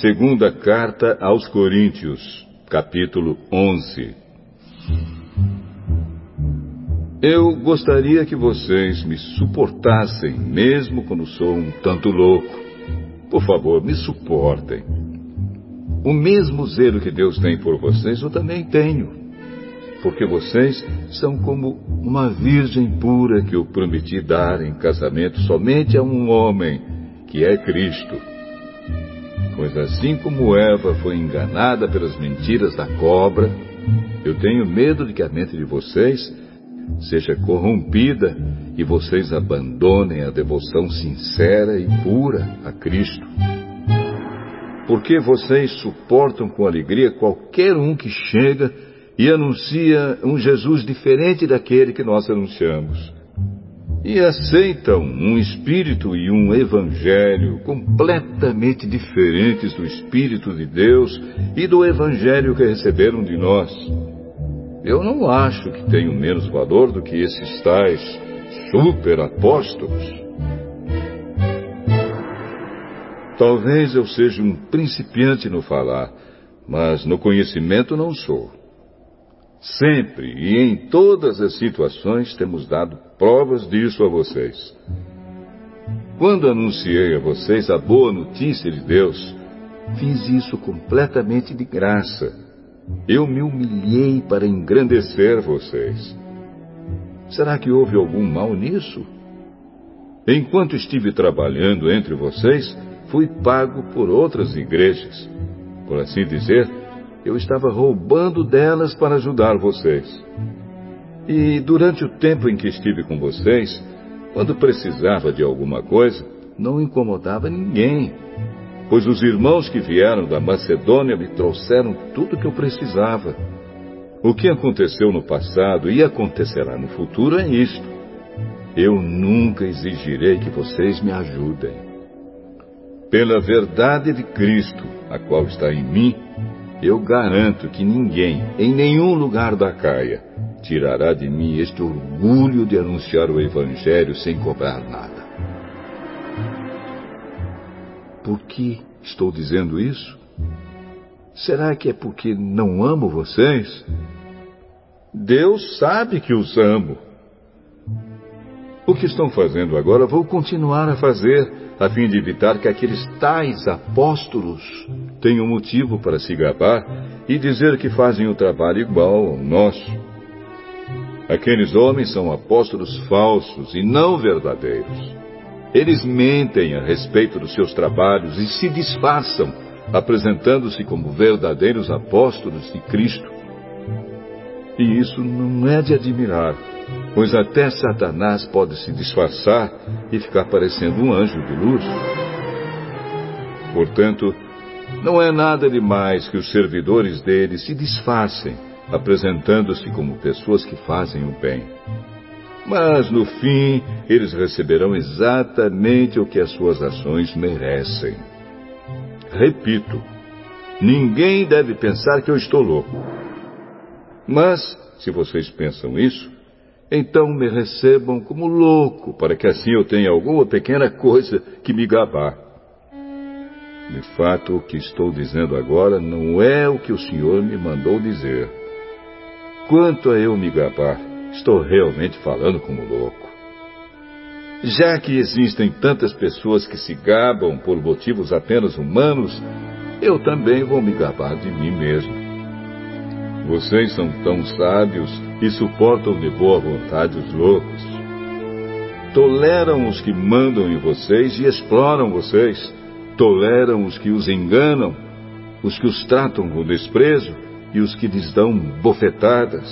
Segunda carta aos Coríntios, capítulo 11. Eu gostaria que vocês me suportassem, mesmo quando sou um tanto louco. Por favor, me suportem. O mesmo zelo que Deus tem por vocês, eu também tenho. Porque vocês são como uma virgem pura que eu prometi dar em casamento somente a um homem, que é Cristo. Pois assim como Eva foi enganada pelas mentiras da cobra, eu tenho medo de que a mente de vocês seja corrompida e vocês abandonem a devoção sincera e pura a Cristo. Porque vocês suportam com alegria qualquer um que chega e anuncia um Jesus diferente daquele que nós anunciamos e aceitam um espírito e um evangelho completamente diferentes do espírito de Deus e do evangelho que receberam de nós. Eu não acho que tenho menos valor do que esses tais super apóstolos. Talvez eu seja um principiante no falar, mas no conhecimento não sou. Sempre e em todas as situações temos dado provas disso a vocês. Quando anunciei a vocês a boa notícia de Deus, fiz isso completamente de graça. Eu me humilhei para engrandecer vocês. Será que houve algum mal nisso? Enquanto estive trabalhando entre vocês, fui pago por outras igrejas. Por assim dizer, eu estava roubando delas para ajudar vocês. E durante o tempo em que estive com vocês, quando precisava de alguma coisa, não incomodava ninguém, pois os irmãos que vieram da Macedônia me trouxeram tudo o que eu precisava. O que aconteceu no passado e acontecerá no futuro é isto. Eu nunca exigirei que vocês me ajudem. Pela verdade de Cristo, a qual está em mim, eu garanto que ninguém, em nenhum lugar da Caia, tirará de mim este orgulho de anunciar o Evangelho sem cobrar nada. Por que estou dizendo isso? Será que é porque não amo vocês? Deus sabe que os amo. O que estão fazendo agora vou continuar a fazer, a fim de evitar que aqueles tais apóstolos tenham motivo para se gabar e dizer que fazem o trabalho igual ao nosso. Aqueles homens são apóstolos falsos e não verdadeiros. Eles mentem a respeito dos seus trabalhos e se disfarçam, apresentando-se como verdadeiros apóstolos de Cristo. E isso não é de admirar, pois até Satanás pode se disfarçar e ficar parecendo um anjo de luz. Portanto, não é nada demais que os servidores dele se disfarcem, apresentando-se como pessoas que fazem o bem. Mas no fim, eles receberão exatamente o que as suas ações merecem. Repito, ninguém deve pensar que eu estou louco. Mas, se vocês pensam isso, então me recebam como louco, para que assim eu tenha alguma pequena coisa que me gabar. De fato, o que estou dizendo agora não é o que o Senhor me mandou dizer. Quanto a eu me gabar, estou realmente falando como louco. Já que existem tantas pessoas que se gabam por motivos apenas humanos, eu também vou me gabar de mim mesmo. Vocês são tão sábios e suportam de boa vontade os loucos. Toleram os que mandam em vocês e exploram vocês. Toleram os que os enganam, os que os tratam com desprezo e os que lhes dão bofetadas.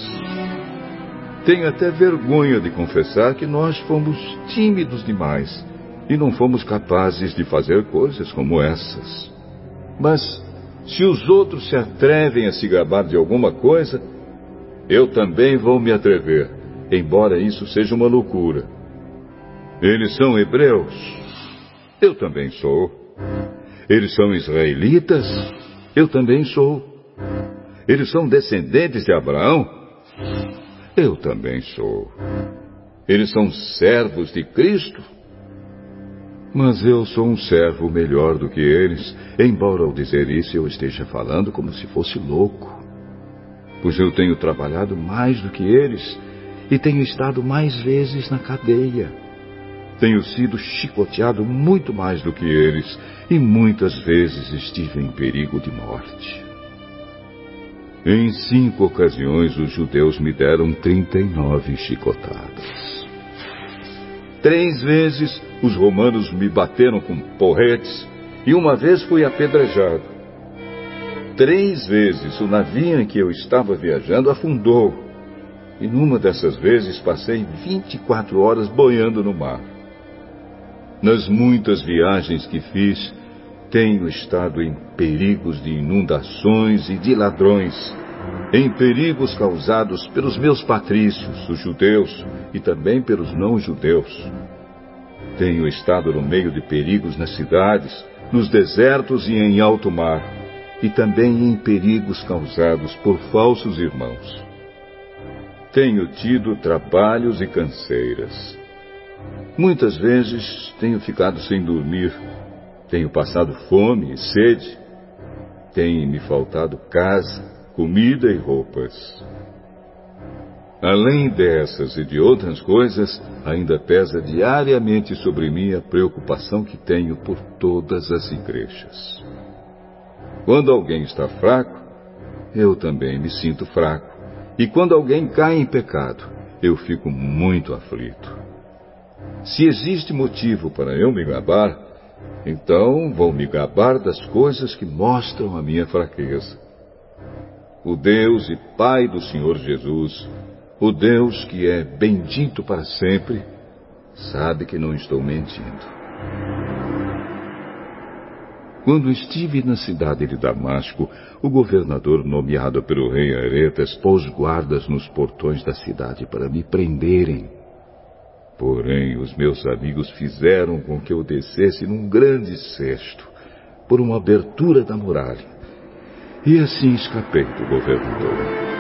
Tenho até vergonha de confessar que nós fomos tímidos demais e não fomos capazes de fazer coisas como essas. Mas se os outros se atrevem a se gabar de alguma coisa, eu também vou me atrever, embora isso seja uma loucura. Eles são hebreus. Eu também sou. Eles são israelitas? Eu também sou. Eles são descendentes de Abraão? Eu também sou. Eles são servos de Cristo? Mas eu sou um servo melhor do que eles, embora ao dizer isso eu esteja falando como se fosse louco. Pois eu tenho trabalhado mais do que eles e tenho estado mais vezes na cadeia. Tenho sido chicoteado muito mais do que eles e muitas vezes estive em perigo de morte. Em cinco ocasiões os judeus me deram trinta e nove chicotadas. Três vezes os romanos me bateram com porretes e uma vez fui apedrejado. Três vezes o navio em que eu estava viajando afundou. E numa dessas vezes passei 24 horas boiando no mar. Nas muitas viagens que fiz, tenho estado em perigos de inundações e de ladrões, em perigos causados pelos meus patrícios, os judeus, e também pelos não-judeus. Tenho estado no meio de perigos nas cidades, nos desertos e em alto mar, e também em perigos causados por falsos irmãos. Tenho tido trabalhos e canseiras. Muitas vezes tenho ficado sem dormir, tenho passado fome e sede, tem me faltado casa, comida e roupas. Além dessas e de outras coisas, ainda pesa diariamente sobre mim a preocupação que tenho por todas as igrejas. Quando alguém está fraco, eu também me sinto fraco. E quando alguém cai em pecado, eu fico muito aflito. Se existe motivo para eu me gabar, então vou me gabar das coisas que mostram a minha fraqueza. O Deus e Pai do Senhor Jesus o Deus que é bendito para sempre sabe que não estou mentindo. Quando estive na cidade de Damasco, o governador nomeado pelo rei Aretas pôs guardas nos portões da cidade para me prenderem. Porém, os meus amigos fizeram com que eu descesse num grande cesto, por uma abertura da muralha. E assim escapei do governador.